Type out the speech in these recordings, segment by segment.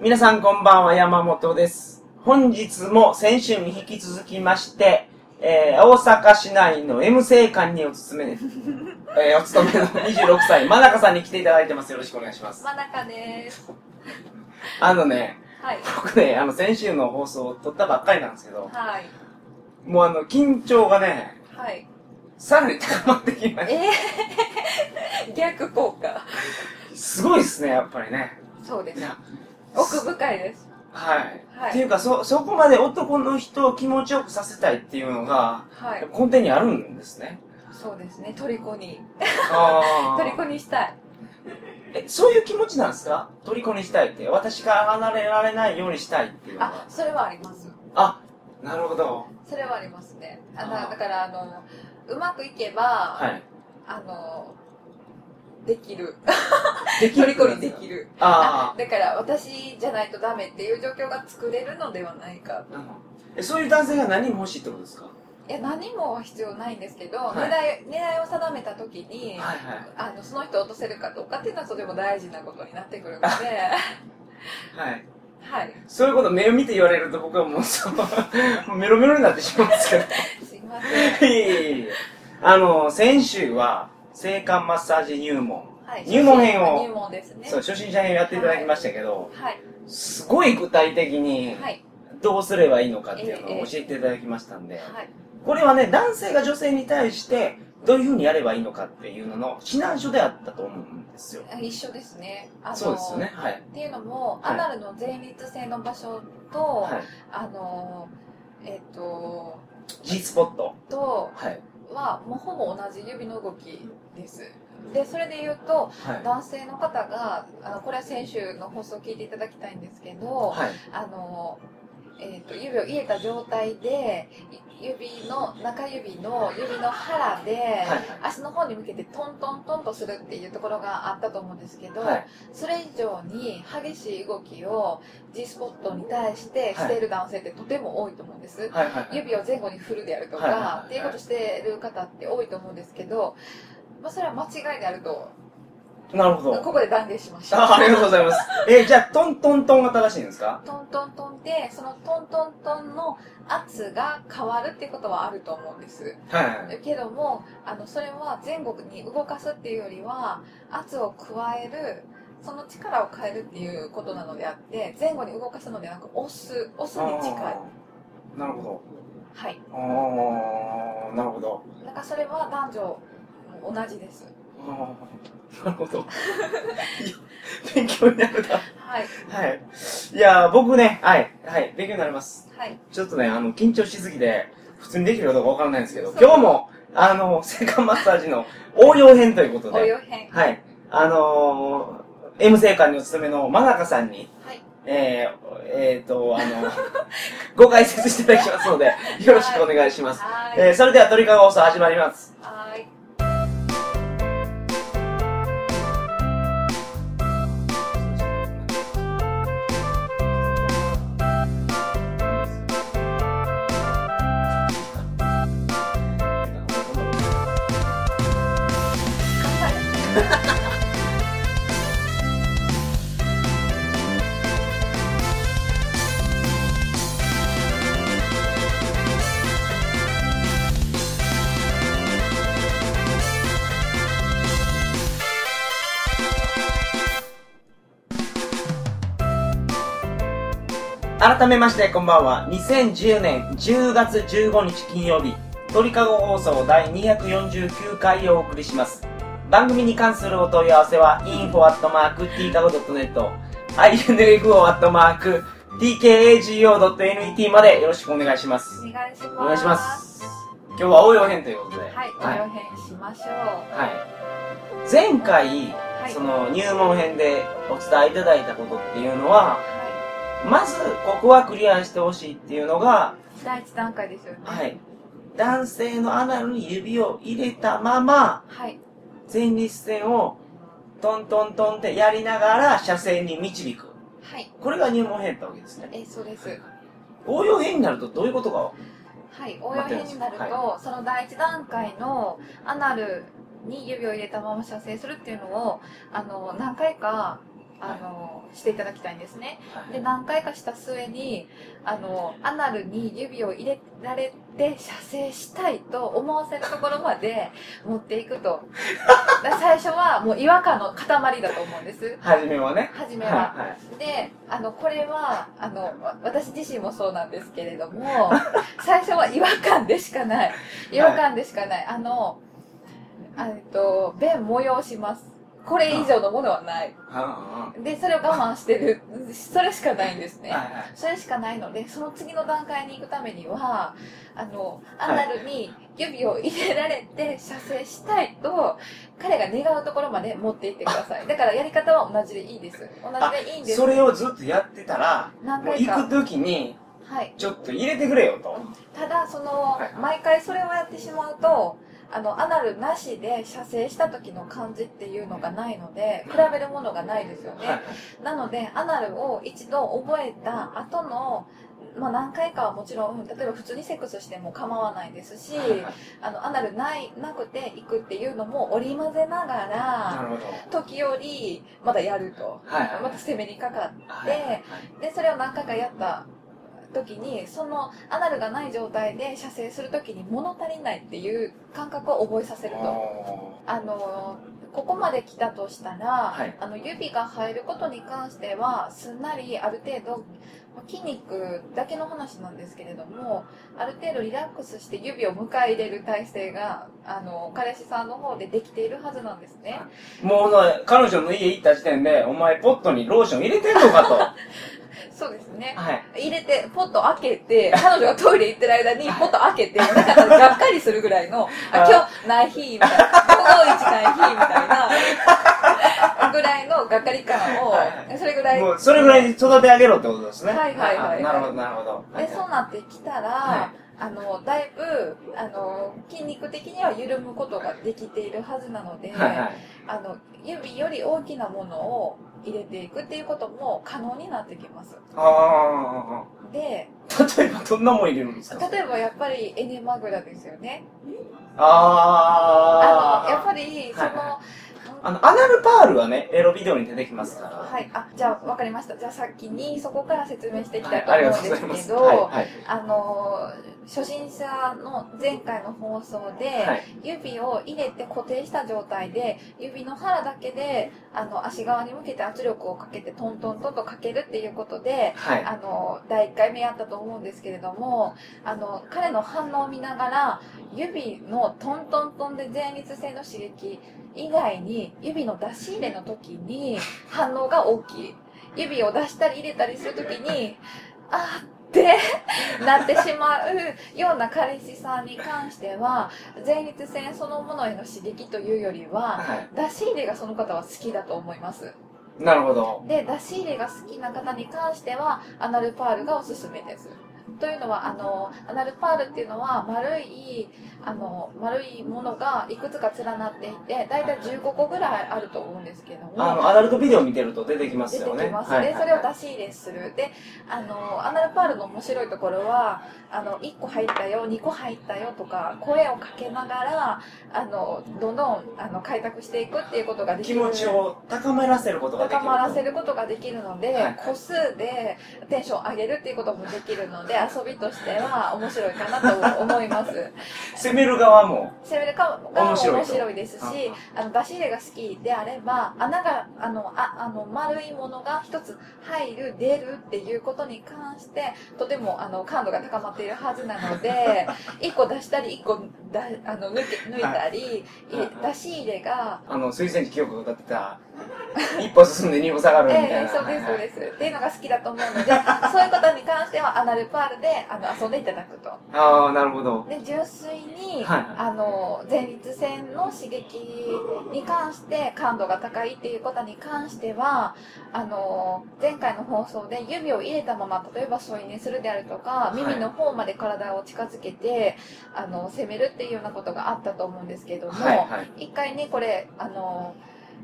皆さんこんばんは、山本です。本日も先週に引き続きまして、えー、大阪市内の M 生館にお勤め、えー、お勤めの26歳、真中さんに来ていただいてます。よろしくお願いします。真中です。あのね、はい。僕ね、あの、先週の放送を撮ったばっかりなんですけど、はい。もうあの、緊張がね、はい。さらに高まってきましえー、逆効果。た。すごいですね、やっぱりね。そうです。いや奥深いです。はい。はいっていうか、そ、そこまで男の人を気持ちよくさせたいっていうのが、はい。根底にあるんですね。そうですね。虜に。虜にしたい。え、そういう気持ちなんですか？虜にしたいって。私から離れられないようにしたいっていうあ、。それはあります。あ、なるほど。それはありますね。ああーだだから、あの、うまくいけば、はい。あの、できる。できる虜にできる。あだから、私じゃないとダメっていう状況が作れるのではないか。そういう男性が何人も欲しいってことですか？いや、何もは必要ないんですけど、はい狙い、狙いを定めたときに、はいはい。あのその人を落とせるかどうかっていうのはとても大事なことになってくるので、はい。はい、そういうこと目を見て言われると僕はもうそう、メロメロになってしまうんですけど。すいません。いえいえいえあの、先週は、性感マッサージ入門。はい、入門編を入門ですね。そう、初心者編をやっていただきましたけど、はい、すごい具体的にはい、どうすればいいのかっていうのええを教えていただきましたんで、はい、これはね、男性が女性に対してどういうふうにやればいいのかっていうのの指南書であったと思うんですよ。一緒ですね。あのそうですよね。はい。っていうのも、はいアナルの前立腺の場所と、はい。あの、えっ、と、G スポット。とはい。は、もうほぼ同じ指の動きです。で、それで言うと、はい。男性の方が、あのこれは先週の放送を聞いていただきたいんですけど、はい。あの、えー、と指を入れた状態でい指の中指の指の腹で、はい足の方に向けてトントントンとするっていうところがあったと思うんですけど、はい。それ以上に激しい動きを G スポットに対してしている男性ってとても多いと思うんです。はい。はい。指を前後に振るであるとか、っていうことしてる方って多いと思うんですけど、まあ、それは間違いであるとなるほど。ここで断言しましょう。あありがとうございます。えーじゃあ、トントントンが正しいんですか？トントントンでそのトントントンの圧が変わるっていうことはあると思うんですはい。けどもあのそれは前後に動かすっていうよりは圧を加えるその力を変えるっていうことなのであって前後に動かすのではなく押す押すに近いなるほど。はいああ、なるほど。だからそれは男女同じですなるほど。勉強になるな。はいはい。いやー、僕ね、はい、はい、勉強になります。はいちょっとね、あの、緊張しすぎて、普通にできるかどうかわからないんですけど、今日も、あの、性感マッサージの応用編ということで、応用編はい、あのー、M 生館にお勤めの真中さんに、はいえー、えーと、あの、ご解説していただきますので、よろしくお願いします。はいえー、それでは鳥かご放送始まります。改めましてこんばんは。2010年10月15日金曜日鳥かご放送第249回をお送りします。番組に関するお問い合わせは info.tkago.net info.tkago.net までよろしくお願いします。お願いします。お願いします。今日は応用編ということで。はい応はい。用編しましょう。はい。前回、はい。その入門編でお伝えいただいたことっていうのははまずここはクリアしてほしいっていうのがい第一段階ですよね。はい。男性のアナルに指を入れたまま、はい。前立腺をトントントンってやりながら射精に導く。はい。これが入門編ってわけですね。えそうです。応用編になるとどういうことがはい。応用編になると、はその第一段階のアナルに指を入れたまま射精するっていうのをあの何回かあの、していただきたいんですね。はいで、何回かした末に、あの、アナルに指を入れられて射精したいと思わせるところまで持っていくと。最初はもう違和感の塊だと思うんです。初めはね。初めは。はいはい。で、あの、これは、あの、わ私自身もそうなんですけれども、最初は違和感でしかない。違和感でしかない。あの、あえっと、便催します。これ以上のものはない。はで、それを我慢してる。それしかないんですね。それしかないので、その次の段階に行くためには、あの、アはいナルに指を入れられて射精したいと、彼が願うところまで持っていってください。だからやり方は同じでいいです。同じでいいんです。それをずっとやってたら、もう。行く時に、はい。ちょっと入れてくれよと。ただ、その毎回それをやってしまうと、あの、アナルなしで射精した時の感じっていうのがないので、比べるものがないですよね。はいなので、アナルを一度覚えた後の、まあ何回かはもちろん、例えば普通にセックスしても構わないですし、あの、アナルない、なくて行くっていうのも織り交ぜながなら。時折、またやると。はいはいまた攻めにかかって、はいはいはいで、それを何回かやった時に、そのアナルがない状態で射精する時に物足りないっていう感覚を覚えさせると。おあのここまで来たとしたら、はいあの指が入ることに関してはすんなりある程度まあ筋肉だけの話なんですけれどもある程度リラックスして指を迎え入れる体制があの彼氏さんの方でできているはずなんですね。ーもうね、彼女の家行った時点で、お前ポットにローション入れてんのかと。は そうですね。い。入れてポット開けて 彼女がトイレ行ってる間にポット開けてなんかがっかりするぐらいのあ今日ない日みたいな。午後一ない日みたいなぐらいのがっかり感をそれぐらい。もう、それぐらいに育て上げろってことですね。はいはいはい。はいなるほど、なるほど。はいでそうなってきたら、はあのだいぶあの筋肉的には緩むことができているはずなので、はいはい。あの指より大きなものを入れていくっていうことも可能になってきます。あであ、例えばどんなもん入れるんですか？例えばやっぱりエネマグラですよね。ああ。あのやっぱりその、はいあの、アナルパールはね、エロビデオに出てきますから。はい、あじゃあ分かりましたじゃあ先にそこから説明していきたいと思うん。ですけど、はい、はい。あの初心者の前回の放送で、はい指を入れて固定した状態で指の腹だけであの足側に向けて圧力をかけてトントントンとかけるっていうことではい。あの第1回目やったと思うんですけれどもあの彼の反応を見ながら指のトントントンで前立腺の刺激以外に指の出し入れの時に反応が大きい指を出したり入れたりする時にあーってなってしまうような彼氏さんに関しては前立腺そのものへの刺激というよりははい。出し入れがその方は好きだと思いますなるほど。で出し入れが好きな方に関してはアナルパールがおすすめですというのはあのアナルパールっていうのは丸いあの丸いものがいくつか連なっていて大体15個ぐらいあると思うんですけども。あの、アダルトビデオ見てると出てきます出てよね。きます、はいでそれを出し入れする。であのアナルパールの面白いところはあの1個入ったよ2個入ったよとか声をかけながらあのどんどんあの開拓していくっていうことができる。気持ちを高めらせることができる。高まらせることができるので、はい。個数でテンション上げるっていうこともできるので遊びとしては面白いかなと思います。攻める側も。攻めるかが面面白いですしあの出し入れが好きであれば穴があのああの丸いものが一つ入る出るっていうことに関してとてもあの感度が高まっているはずなので 1個出したり1個だあの抜け抜いたり、い。出し入れがあの、水洗寺記憶が歌ってた、一歩進んで二歩下がるみたいな。ええそうです、そうです。っていうのが好きだと思うので、そういうことに関してはアナルパールであの遊んでいただくと。ああ、なるほど。で、純粋に、はいあの、前立腺の刺激に関して感度が高いっていうことに関しては、あの、前回の放送で指を入れたまま、例えば添い寝するであるとか、い耳の方まで体を近づけて、あの、攻めるっていうようなことがあったと思うんですけれども、はいはい。一回ね、これ、あの、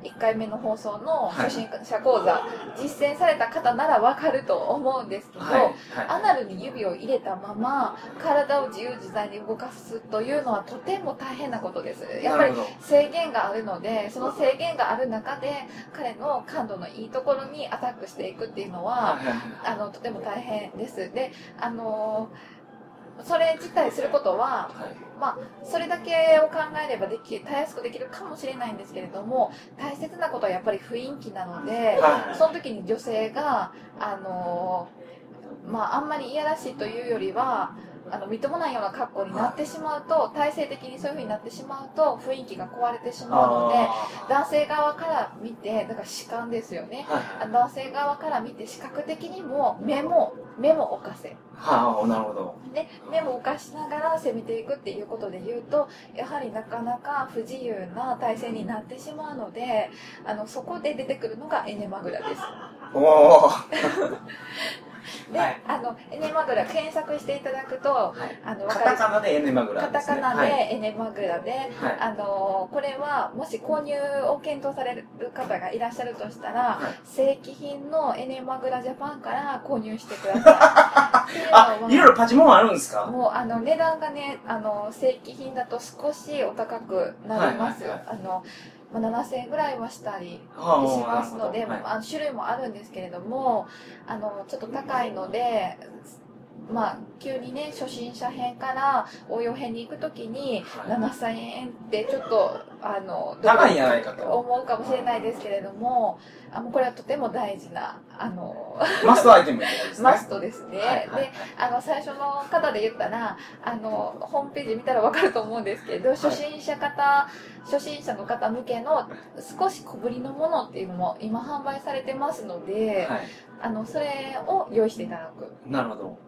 1回目の放送のはい。初心者講座、実践された方ならわかると思うんですけど、はい。はい。アナルに指を入れたまま体を自由自在に動かすというのはとても大変なことです。やっぱり制限があるのでその制限がある中で彼の感度のいいところにアタックしていくっていうのは、はいはい。あのとても大変です。であのそれ自体することははい。まあ、それだけを考えればできたやすくできるかもしれないんですけれども大切なことはやっぱり雰囲気なのではい。その時に女性があのまああんまりいやらしいというよりはあのみっともないような格好になってしまうと体制的にそういう風になってしまうと雰囲気が壊れてしまうのであ男性側から見てだから主観ですよね。ーはい。あ男性側から見て視覚的にも目も目も置かせ。はあなるほど。で目も浮かしながら攻めていくっていうことで言うとやはりなかなか不自由な体勢になってしまうのであのそこで出てくるのがエネマグラです。おお で、はい。あのエネマグラ検索していただくとはい。あのカタカナでエネマグラカタですね。カナではい。エネマグラで、はい。あのこれはもし購入を検討される方がいらっしゃるとしたら、はい。正規品のエネマグラジャパンから購入してください。あはいろいろパチモンあるんですか？もうあの値段がねあの正規品だと少しお高くなります、はいはい。あのまあ、7000円ぐらいはしたりしはあますので、あの種類もあるんですけれどもあのちょっと高いのでまあ急にね初心者編から応用編に行くときにはい。7000円ってちょっとあの高いんじゃないかと。思うかもしれないですけれどもあのこれはとても大事なあの マストアイテムですね。マストですね。はいはいはい。で、あの、最初の方で言ったら、あの、ホームページ見たらわかると思うんですけど、初心者方、初心者の方向けの少し小ぶりのものっていうのも今販売されてますので、はい。あの、それを用意していただく。なるほど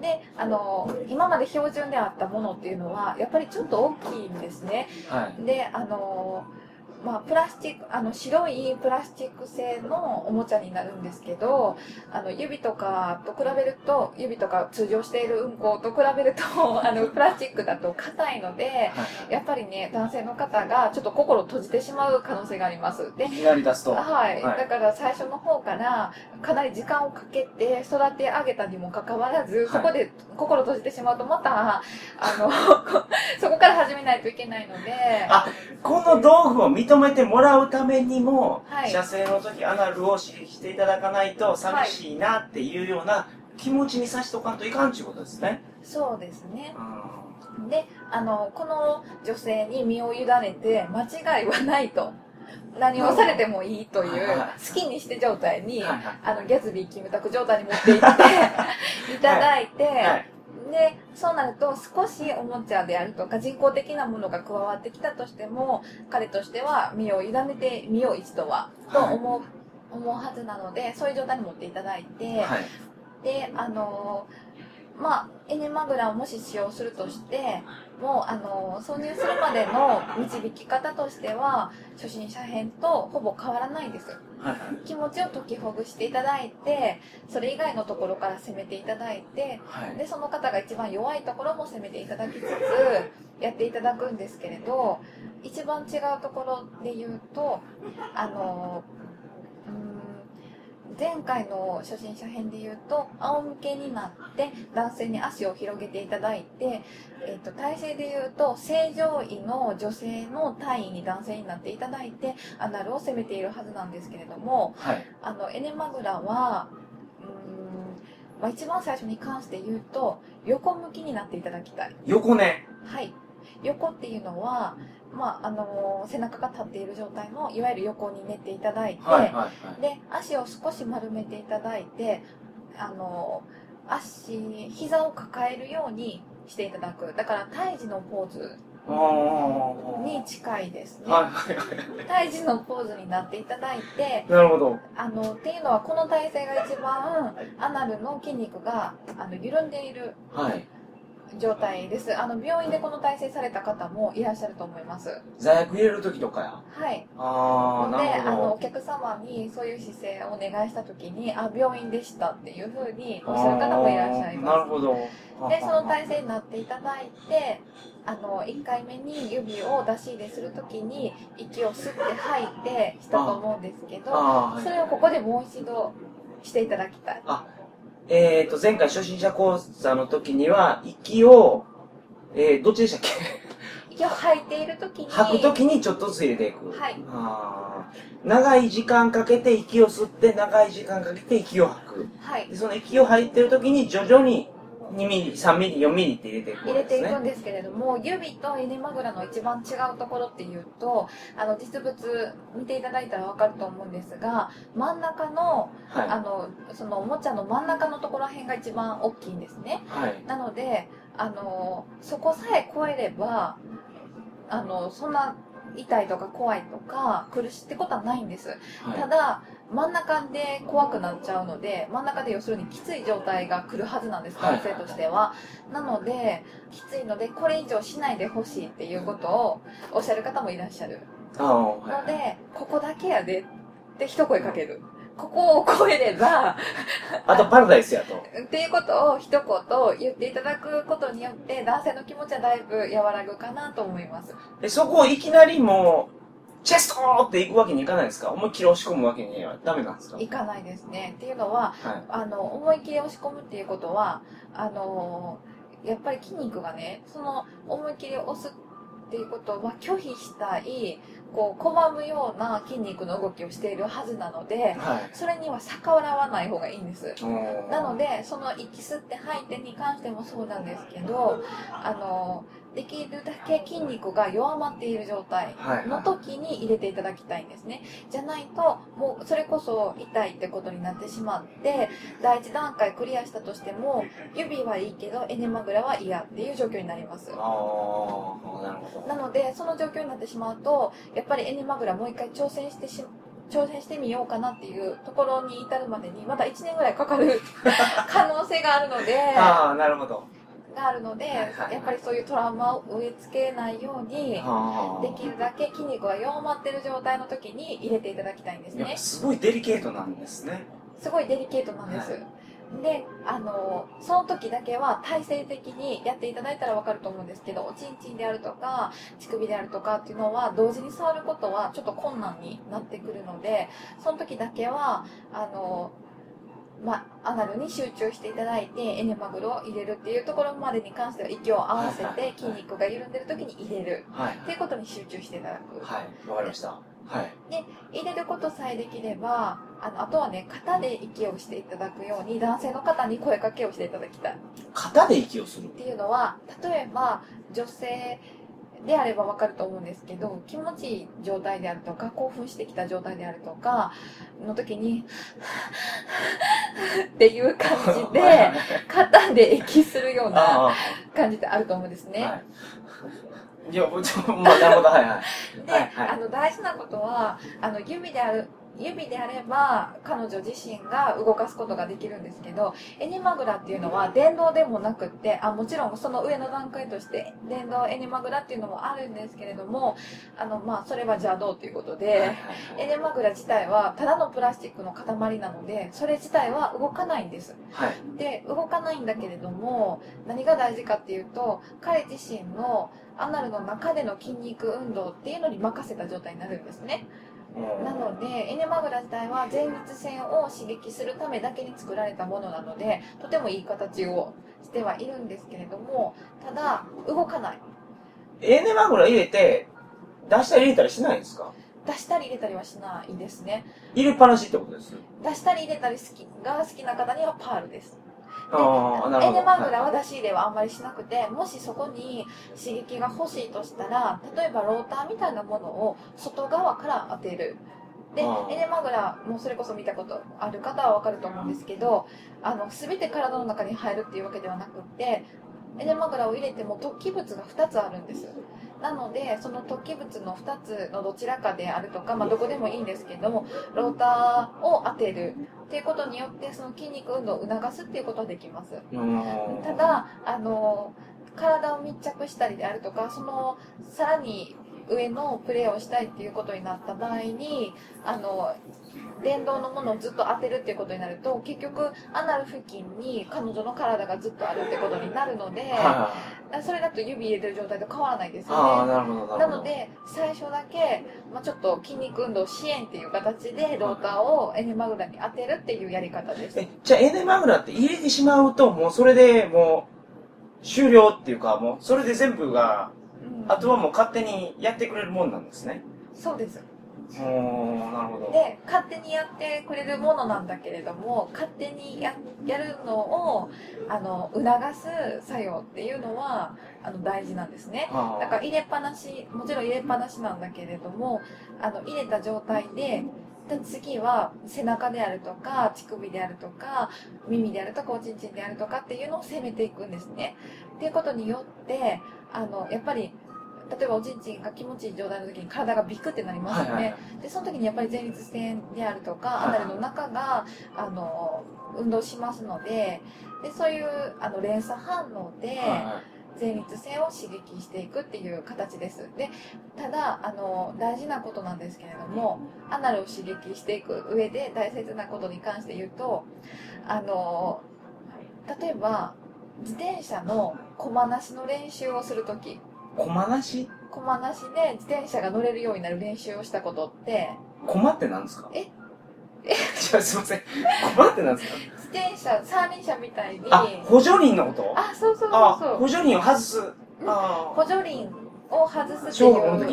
で、あの、今まで標準であったものっていうのは、やっぱりちょっと大きいんですね。はいで、あの、まあ、プラスチック、あの、白いプラスチック製のおもちゃになるんですけど、あの、指とかと比べると、指とか通常しているうんこと比べると、あの、プラスチックだと硬いので、はいやっぱりね、男性の方がちょっと心を閉じてしまう可能性があります。でい、きなり出すと。はい、はい。だから最初の方からかなり時間をかけて育て上げたにもかかわらず、い。そこで心閉じてしまうとまたあの そこから始めないといけないので。あこの道具を認めてもらうためにも、はい。射精の時アナルを刺激していただかないと寂しいなっていうような気持ちにさしとかんといかんっていうことですね。そうですね。うん。であのこの女性に身を委ねて間違いはないと。何をされてもいいというはいはい好きにして状態に、はいはい。あのギャズビーキムタク状態に持っていって いただいて、はいでそうなると少しおもちゃであるとか人工的なものが加わってきたとしても彼としては身を委ねてみよう一度はと思う,、思うはずなのでそういう状態に持っていただいて、はい。であのまあエネマグラをもし使用するとしてもうあの挿入するまでの導き方としては初心者編とほぼ変わらないですはいはい気持ちを解きほぐしていただいてそれ以外のところから攻めていただいてはい。でその方が一番弱いところも攻めていただきつつやっていただくんですけれど一番違うところで言うとあの前回の初心者編で言うと仰向けになって男性に足を広げていただいて、えー、と体勢で言うと正常位の女性の体位に男性になっていただいてアナルを攻めているはずなんですけれどもはい。あのエネマグラはうーん、まあ、一番最初に関して言うと横向きになっていただきたい。横ねはい。横っていうのは、まああの背中が立っている状態のいわゆる横に寝ていただいて、はいはいはい。で足を少し丸めていただいてあの足膝を抱えるようにしていただく。だから胎児のポーズに近いですね。はいはいはい。胎児のポーズになっていただいてなるほど。あのっていうのはこの体勢が一番アナルの筋肉があの緩んでいるはい状態です。あの病院でこの体制された方もいらっしゃると思います。座薬入れる時とかや。はい。ああなでるほど。あのお客様にそういう姿勢をお願いした時にあ病院でしたっていうふうにおっしゃる方もいらっしゃいます。なるほど。でその体勢になっていただいてあの1回目に指を出し入れするときに息を吸って吐いてしたと思うんですけどそれをここでもう一度していただきたいえっ、と前回初心者講座の時には息をえー、どっちでしたっけ？息を吐いているときに。吐く時にちょっとずつ入れていく。はい。あー。長い時間かけて息を吸って長い時間かけて息を吐く。はい。でその息を吐いてる時に徐々に2ミリ3ミリ4ミリって入れていく入れていですねくんですけれども指とエネマグラの一番違うところっていうとあの実物見ていただいたら分かると思うんですが真ん中のあはのそのおもちゃの真ん中のところら辺が一番大きいんですね。いはい。なのであのそこさえ超えればあのそんな痛いとか怖いとか苦しいってことはないんです。はい。ただ真ん中で怖くなっちゃうので真ん中で要するにきつい状態が来るはずなんですはい。男性としては。なのできついのでこれ以上しないでほしいっていうことをおっしゃる方もいらっしゃる。ああはい。のでここだけやでって一声かける。ここを超えれば あとパラダイスやと。っていうことを一言言っていただくことによって男性の気持ちはだいぶ和らぐかなと思います。でそこをいきなりもうチェストって行くわけにいかないですか？思いっきり押し込むわけにはダメなんですか？いかないですね。っていうのははい。あの思いっきり押し込むっていうことはあのやっぱり筋肉がねその思いっきり押すっていうことは拒否したいこう拒むような筋肉の動きをしているはずなのではい。それには逆らわない方がいいんです。なのでその息吸って吐いてに関してもそうなんですけどあのできるだけ筋肉が弱まっている状態はい。の時に入れていただきたいんですね。じゃないともうそれこそ痛いってことになってしまって第一段階クリアしたとしても指はいいけどエネマグラは嫌っていう状況になります。ああなるほど。なのでその状況になってしまうとやっぱりエネマグラもう一回挑戦してし挑戦してみようかなっていうところに至るまでにまだ1年ぐらいかかる 可能性があるのでああなるほどがあるのでやっぱりそういうトラウマを植え付けないようにあ。できるだけ筋肉が弱まってる状態の時に入れていただきたいんですね。すごいデリケートなんですね。すごいデリケートなんです、はであのその時だけは体制的にやっていただいたら分かると思うんですけどおちんちんであるとか乳首であるとかっていうのは同時に触ることはちょっと困難になってくるのでその時だけはあのまアナルに集中していただいてエネマグロを入れるっていうところまでに関しては息を合わせて筋肉が緩んでる時に入れる。はい。っていうことに集中していただく。はい。わかりました。はい。入れることさえできればあのあとはね肩で息をしていただくように男性の方に声かけをしていただきたい。っ肩で息をする。ていうのは例えば女性であればわかると思うんですけど気持ちいい状態であるとか興奮してきた状態であるとかの時に っていう感じで肩で息するようなあ感じってあると思うんですね。あはいいや、ちょまあ、なるほど、はいはい。で、はいはいあの大事なことはあの指である指であれば彼女自身が動かすことができるんですけどエニマグラっていうのは電動でもなくってあもちろんその上の段階として電動エニマグラっていうのもあるんですけれどもあの、まあ、それは邪道ということで、エネマグラ自体はただのプラスチックの塊なのでそれ自体は動かないんです。はい。で動かないんだけれども何が大事かっていうと彼自身のアナルの中での筋肉運動っていうのに任せた状態になるんですね。うんなのでエネマグラ自体は前立腺を刺激するためだけに作られたものなのでとてもいい形をしてはいるんですけれどもただ動かないエネマグラ入れて、出したり入れたりしないんですか？出したり入れたりはしないですね入れっぱなしってことです。出したり入れたり好きが好きな方にはパールです。エネマグラは出し入れはあんまりしなくてもしそこに刺激が欲しいとしたら例えばローターみたいなものを外側から当てる。でエネマグラもそれこそ見たことある方は分かると思うんですけどあの全て体の中に入るっていうわけではなくってエネマグラを入れても突起物が2つあるんですなのでその突起物の2つのどちらかであるとか、まあ、どこでもいいんですけどもローターを当てる。っていうことによってその筋肉運動を促すっていうことはできます。うん。ただあの体を密着したりであるとかそのさらに上のプレーをしたいっていうことになった場合にあの電動のものをずっと当てるっていうことになると結局アナル付近に彼女の体がずっとあるってことになるので、はそれだと指入れてる状態と変わらないですい。ああ、よね。なるほど、なるほど。なので最初だけ、まあ、ちょっと筋肉運動支援っていう形でローターをエネマグラに当てるっていうやり方です。え、じゃあエネマグラって入れてしまうと、もうそれでもう、終了っていうか、もうそれで全部が、うんあとはもう勝手にやってくれるもんなんですね。そうです。おー、なるほど。で勝手にやってくれるものなんだけれども勝手にややるのをあの促す作用っていうのはあの大事なんですね。はだから入れっぱなしもちろん入れっぱなしなんだけれどもあの入れた状態でで次は背中であるとか乳首であるとか耳であるとかおちんちんであるとかっていうのを攻めていくんですね。っていうことによってあのやっぱり例えばおちんちんが気持ちいい状態の時に体がビクってなりますよね、はいはいでその時にやっぱり前立腺であるとかはいアナルの中があの運動しますのででそういうあの連鎖反応では前立腺を刺激していくっていう形です。でただあの大事なことなんですけれどもアナルを刺激していく上で大切なことに関して言うとあの例えば自転車の駒なしの練習をする時い。駒なし？駒なしで自転車が乗れるようになる練習をしたことって。駒って何ですか？え？えじゃあすいません。駒って何ですか？自転車三輪車みたいに。あ、補助輪のこと？あそうそうそうあ、そう。補助輪を外す。あ補助輪を外すって小いう。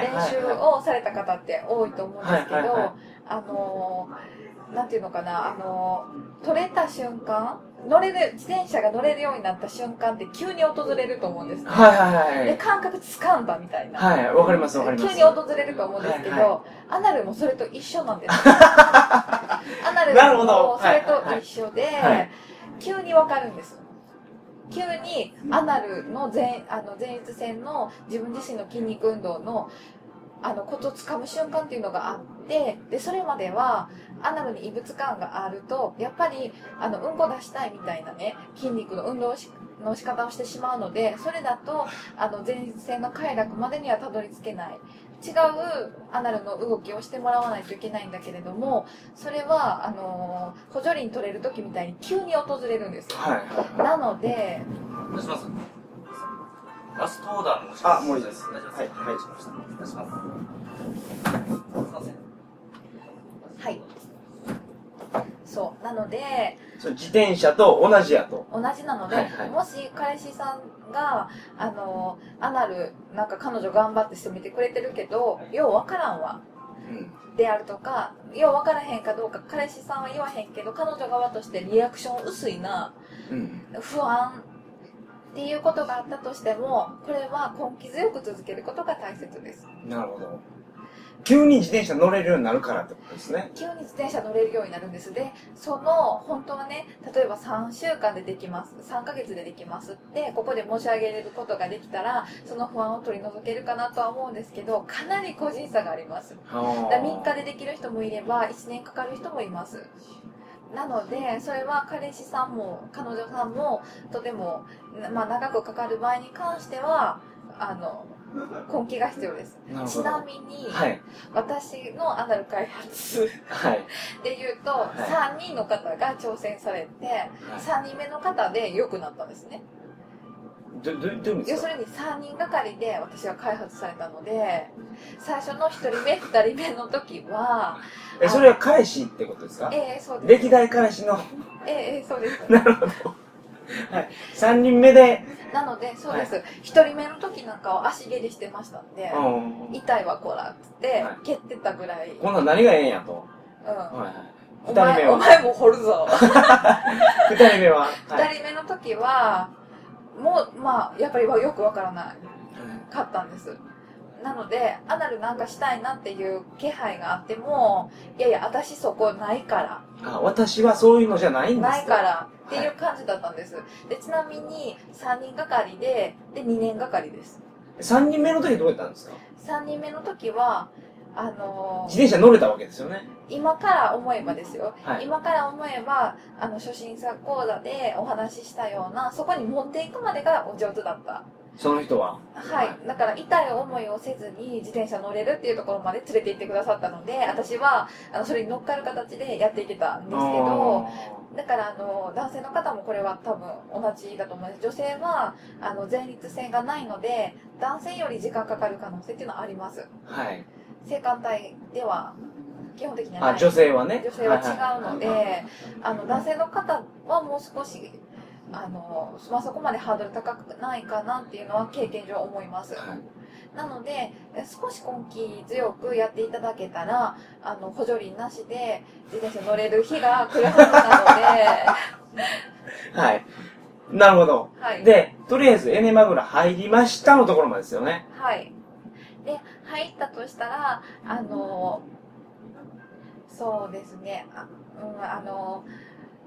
練習をされた方って多いと思うんですけど、はいはいはい。あのーなんていうのかな、あのー取れた瞬間乗れる自転車が乗れるようになった瞬間って急に訪れると思うんですね、はいはいはい。で感覚つかんだみたいな、はい、わかりますわかります。急に訪れると思うんですけど、はいアナルもそれと一緒なんです。アナルもそれと一緒で、はい。急にわかるんです急にアナルの前あの前立腺の自分自身の筋肉運動のあのコツをつかむ瞬間っていうのがあってでそれまではアナルに異物感があるとやっぱりあのうんこ出したいみたいなね筋肉の運動しの仕方をしてしまうのでそれだとあの前立腺の快楽までにはたどり着けない。違うアナルの動きをしてもらわないといけないんだけれどもそれはあの補助輪取れる時みたいに急に訪れるんですはいはい。なので出しますラストオーダーのあもういいです大丈夫はいはいしました。出します。すいません。はいそうなのでそう自転車と同じやと。同じなので、はいはいもし彼氏さんがあのアナルなんか彼女頑張ってしてみてくれてるけどようわからんわうん。であるとかようわからへんかどうか彼氏さんは言わへんけど彼女側としてリアクション薄いなうん。不安っていうことがあったとしてもこれは根気強く続けることが大切ですなるほど。急に自転車乗れるようになるからってことですね。急に自転車乗れるようになるんです。でその本当はね例えば3週間でできます。3ヶ月でできますってここで申し上げれることができたらその不安を取り除けるかなとは思うんですけどかなり個人差があります。だから3日でできる人もいれば1年かかる人もいます。なのでそれは彼氏さんも彼女さんもとても、まあ、長くかかる場合に関してはあの根気が必要です。な。ちなみに、はい。私のアナル開発はい。で言うと、はい。3人の方が挑戦されて3人目の方で良くなったんですね。ど、ど、どう要するに3人がかりで私は開発されたので最初の1人目2人目の時はえ、それは彼氏ってことですか？ええそうです。歴代彼氏の、ええええそうです。なるほど。はい。3人目で、なのでそうです、一1人目の時なんかは足蹴りしてましたんでうん。痛いわこらっつってはい蹴ってたぐらい、うんこんなん何がええんやと。はいはい。人目は。前お前も掘るぞ 二人目は。はい2人目の時はもうまあやっぱりよくわからないかったんですなのでアナルなんかしたいなっていう気配があってもいやいや私そこないから。あ、私はそういうのじゃないんです、ないから。っていう感じだったんです。でちなみに3人がかりでで2年がかりです。3人目の時どうやったんですか？3人目の時はあの自転車乗れたわけですよね。今から思えばですよ、はい。今から思えばあの初心者講座でお話ししたようなそこに持っていくまでがお上手だったその人は？はいだから痛い思いをせずに自転車乗れるっていうところまで連れて行ってくださったので私はあのそれに乗っかる形でやっていけたんですけどだからあの男性の方もこれは多分同じだと思います女性はあの前立腺がないので男性より時間かかる可能性っていうのはありますはい。性感帯では基本的にはないあ、女性はね。女性は違うのはいで、あの男性の方はもう少しあの、まあ、そこまでハードル高くないかなっていうのは経験上思います。はいなので少し根気強くやっていただけたらあの補助輪なしで自転車乗れる日が来るはずな はい。なるほど。ので、はい、で、とりあえずエネマグラ入りましたのところまでですよね。はい。で、入ったとしたら、あの、そうですね、あ,、うん、あの、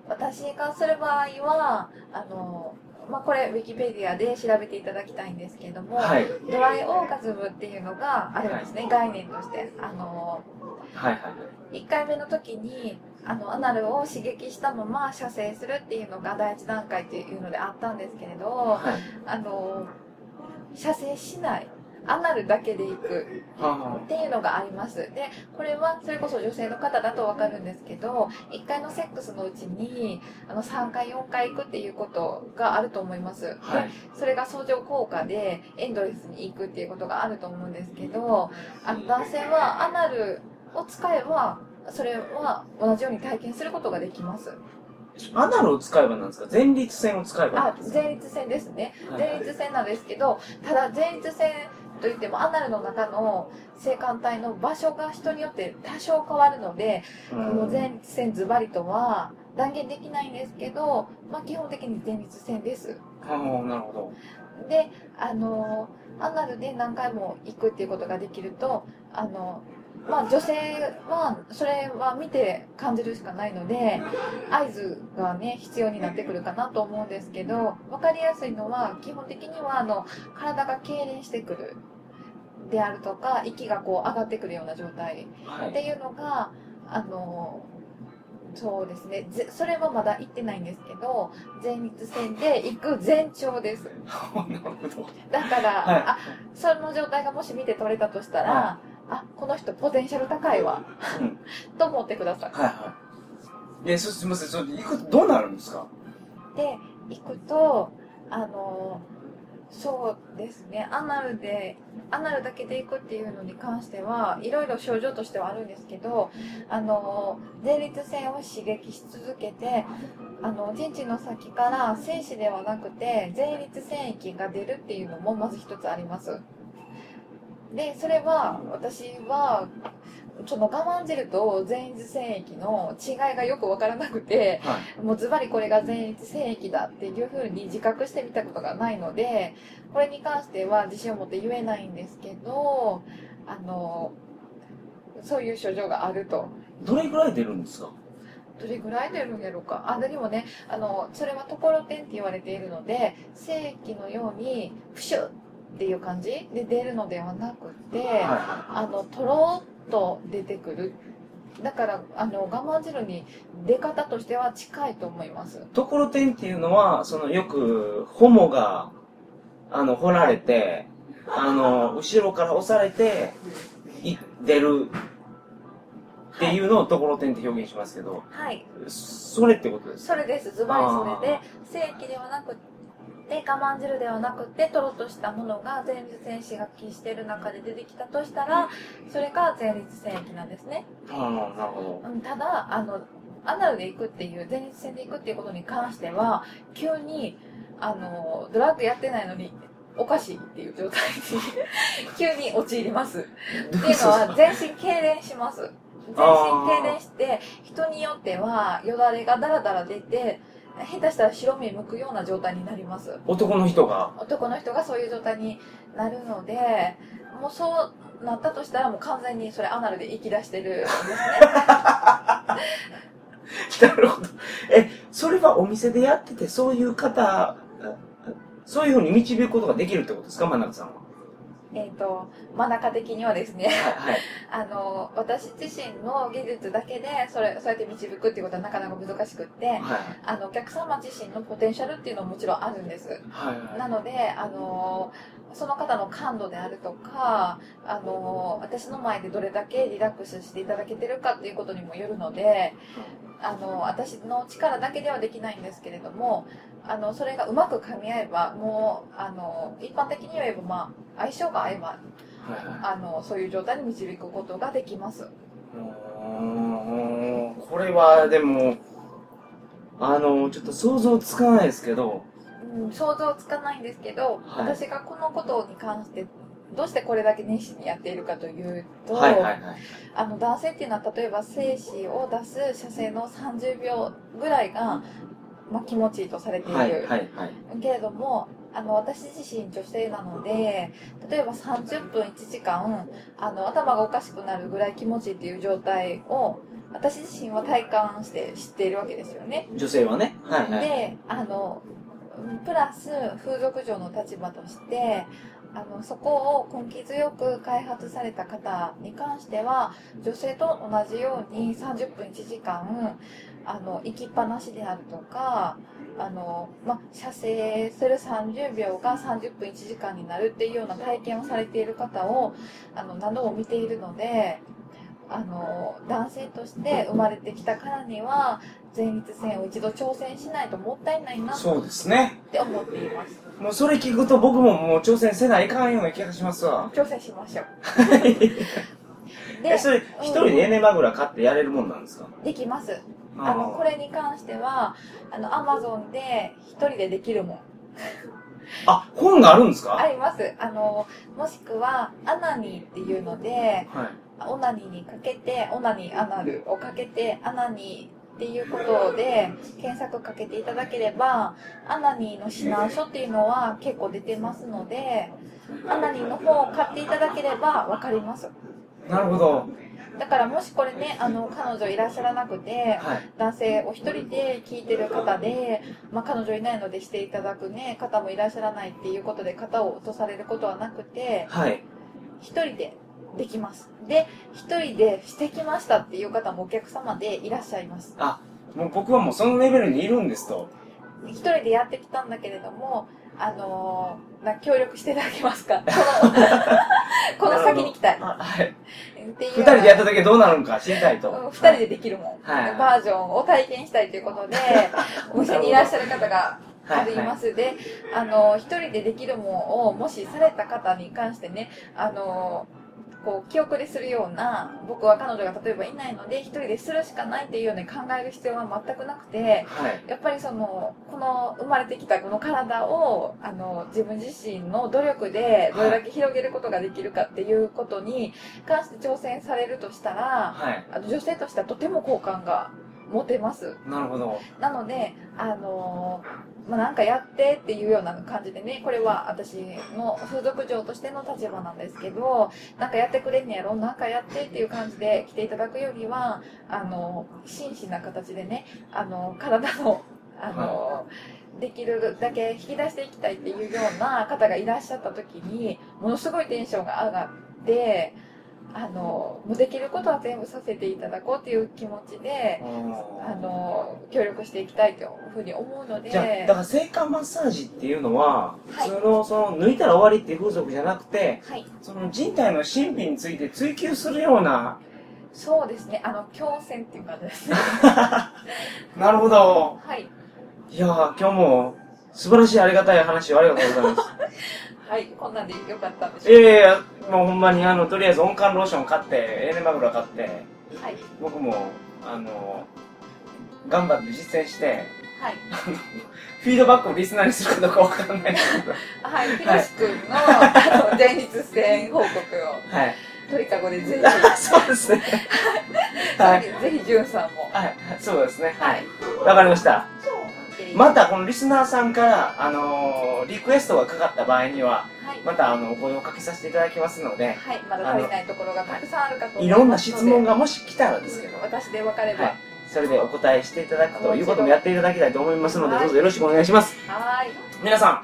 私がする場合は、あの、まあ、これ、ウィキペディアで調べていただきたいんですけども、はい。ドライオーガズムっていうのがあるんですね、概念として。あの、はいはい。1回目の時に、あの、アナルを刺激したまま射精するっていうのが第一段階っていうのであったんですけれど、はい。あの、射精しない。アナルだけでいくはっていうのがあります。で、これはそれこそ女性の方だとわかるんですけど、1回のセックスのうちに、あの、3回、4回行くっていうことがあると思います。あはいで。それが相乗効果でエンドレスに行くっていうことがあると思うんですけど、あの、男性はアナルを使えば、それは同じように体験することができます。アナルを使えばなんですか？前立腺を使えばなあ前立腺ですねはい前立腺なんですけどただ前立腺といってもアナルの中の性感帯の場所が人によって多少変わるので、うこのん前立腺ズバリとは断言できないんですけど、まあ、基本的に前立腺です。ああ、なるほであのアナルで何回も行くっていうことができるとあのまあ女性はそれは見て感じるしかないので合図がね必要になってくるかなと思うんですけど分かりやすいのは基本的にはあの体が痙攣してくるであるとか息がこう上がってくるような状態。っていうのがあのそうですねぜそれはまだ行ってないんですけど前立腺で行く前兆です。だから、はいあその状態がもし見て取れたとしたら、はあこの人ポテンシャル高いわ。うん。と思ってください。はいはい。え、そすみません、それ行くとどうなるんですか？で行くとあのそうですね。アナルでアナルだけで行くっていうのに関してはいろいろ症状としてはあるんですけどあの前立腺を刺激し続けてあの陣地の先から精子ではなくて前立腺液が出るっていうのもまず一つありますでそれは私はその我慢汁と前立腺液の違いがよく分からなくてはい。もうズバリこれが前立腺液だっていうふうに自覚してみたことがないのでこれに関しては自信を持って言えないんですけどあのそういう症状があると。どれぐらい出るんですか？どれぐらい出るんやろうか。あでもねあのそれはところてんって言われているので正規のようにプシュっていう感じ？で出るのではなくて、はあのとろっと出てくる。だからあの我慢汁に出方としては近いと思います。い。ところてんっていうのは、そのよく、ホモが、あの、掘られて、あの、後ろから押されて、い出る。っていうのをところてんって表現しますけど、はい。それってことですか？それです。ズバリそれで正規ではなくて我慢汁ではなくてとろっとしたものが前立腺刺激してる中で出てきたとしたらそれが前立腺液なんですね。ああ、なるほうんただあのアナルで行くっていう前立腺で行くっていうことに関しては急にあのドラッグやってないのにおかしいっていう状態に 急に陥ります。ど。っていうのは全身痙攣します。全身痙攣して人によってはよだれがダラダラ出て下手したら白目向くような状態になります男の人が、男の人がそういう状態になるのでもうそうなったとしたらもう完全にそれアナルで生き出してるんですねなるほど。え、それはお店でやってて、そういう方、そういうふうに導くことができるってことですか、真中さんは。えっ、と、真ん中的にはですね。あの、私自身の技術だけで、それ、そうやって導くっていうことはなかなか難しくって、はい。あの、お客様自身のポテンシャルっていうのももちろんあるんです。はい。なので、あの、その方の感度であるとか、あの、私の前でどれだけリラックスしていただけてるかっていうことにもよるので、あの、私の力だけではできないんですけれども、あの、それがうまく噛み合えば、もう、あの、一般的に言えば、まあ、相性が合えば、はい。あの、そういう状態に導くことができます。うーんこれはでも、あの、ちょっと想像つかないですけど、うん、想像つかないんですけど、はい私がこのことに関して、どうしてこれだけ熱心にやっているかというと、はいはいはい。あの男性っていうのは例えば精子を出す射精の30秒ぐらいが、まあ、気持ちいいとされている、はいはいはい。けれどもあの私自身女性なので例えば30分1時間あの頭がおかしくなるぐらい気持ちいいっていう状態を私自身は体感して知っているわけですよね。女性はね。はいはい。であのプラス風俗嬢の立場としてあのそこを根気強く開発された方に関しては女性と同じように30分1時間あの行きっぱなしであるとかあの、ま、射精する30秒が30分1時間になるっていうような体験をされている方をあの何度も見ているのであの男性として生まれてきたからには前立腺を一度挑戦しないともったいないなそうですね。って思っています。もうそれ聞くと僕ももう挑戦せないかんような気がしますわ。挑戦しましょう。え、それ一人でエネマグラ買ってやれるもんなんですか？できますあのこれに関してはあのアマゾンで一人でできるもん。あ、本があるんですか？あります。あのもしくはアナニーっていうのではい。オナニーにかけてオナニーアナルをかけてアナニーっていうことで検索かけていただければアナニーの指南書っていうのは結構出てますのでアナニーの本を買っていただければ分かります。なるほど。だからもしこれねあの彼女いらっしゃらなくてはい。男性お一人で聞いてる方で、まあ、彼女いないのでしていただくね方もいらっしゃらないっていうことで型を落とされることはなくてはい。一人でできますで一人でしてきましたっていう方もお客様でいらっしゃいますあ、もう僕はもうそのレベルにいるんですと。一人でやってきたんだけれどもあのーな協力していただけますか？この先に行きたい。あはい。二人でやった時はどうなるのか知りたいと。うん二人でできるもん、はい。バージョンを体験したいということで お店にいらっしゃる方がありはいます、であの一人でできるもんをもしされた方に関してねあのこう記憶でするような僕は彼女が例えばいないので一人でするしかないっていうように考える必要は全くなくてはい。やっぱりそのこの生まれてきたこの体をあの自分自身の努力でどれだけ広げることができるかっていうことに関して挑戦されるとしたらはい。あの女性としてはとても好感が持てますなるほど。なのであのまあ、なんかやってっていうような感じでねこれは私の風俗嬢としての立場なんですけどなんかやってくれんねやろ？なんかやってっていう感じで来ていただくよりはあの真摯な形でねあの体のあの、できるだけ引き出していきたいっていうような方がいらっしゃった時にものすごいテンションが上がってあのもうできることは全部させていただこうっていう気持ちであの協力していきたいというふうに思うので。じゃあ、だから性感マッサージっていうのは、はい。その、その、抜いたら終わりっていう風俗じゃなくて、はい。その人体の神秘について追求するような、そうですね。あの強戦っていう感じです。ね なるほど。はい。いやー、今日も素晴らしいありがたい話をありがとうございます。はいこんなんでよかったんでしょいやいやいや、もうほんまにあの、とりあえず温感ローション買って、エレマグラ買って、うはい。僕も、あの、頑張って実践して、はい。フィードバックをリスナーにするかどうかわかんないですけど、はい、ひろしくんの、あの前立腺報告を。はい。鳥かごでぜひ、そうですね。はい。ぜひじゅんさんも。はい、そうですね。はい。わかりました。ままた、このリスナーさんから、あのーリクエストがかかった場合には、はい、また、あの、お声をかけさせていただきますので、はい、まだ足りないところがたくさんあるかと思いろんな質問がもし来たらですけど、私で分かれば。はい。それでお答えしていただくということもやっていただきたいと思いますので、はい。どうぞよろしくお願いします。はーい。皆さん、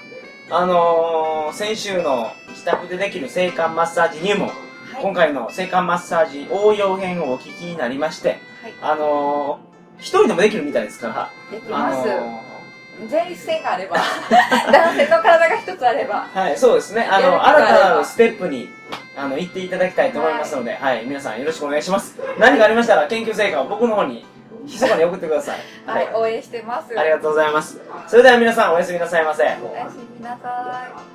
あのー、先週の自宅でできる性感マッサージ入門、はい。今回の性感マッサージ応用編をお聞きになりまして、はい。あのー、一人でもできるみたいですから、あできます、の前立腺があれば 男性の体が一つあればー、はい、そうですね、あの、新たなるステップに、あの、行っていただきたいと思いますので、はい、皆さんよろしくお願いします。何かありましたら、研究成果を僕の方に、密かに送ってください。はい、応援してますありがとうございます。それでは皆さんおやすみなさいませ。おやすみなさい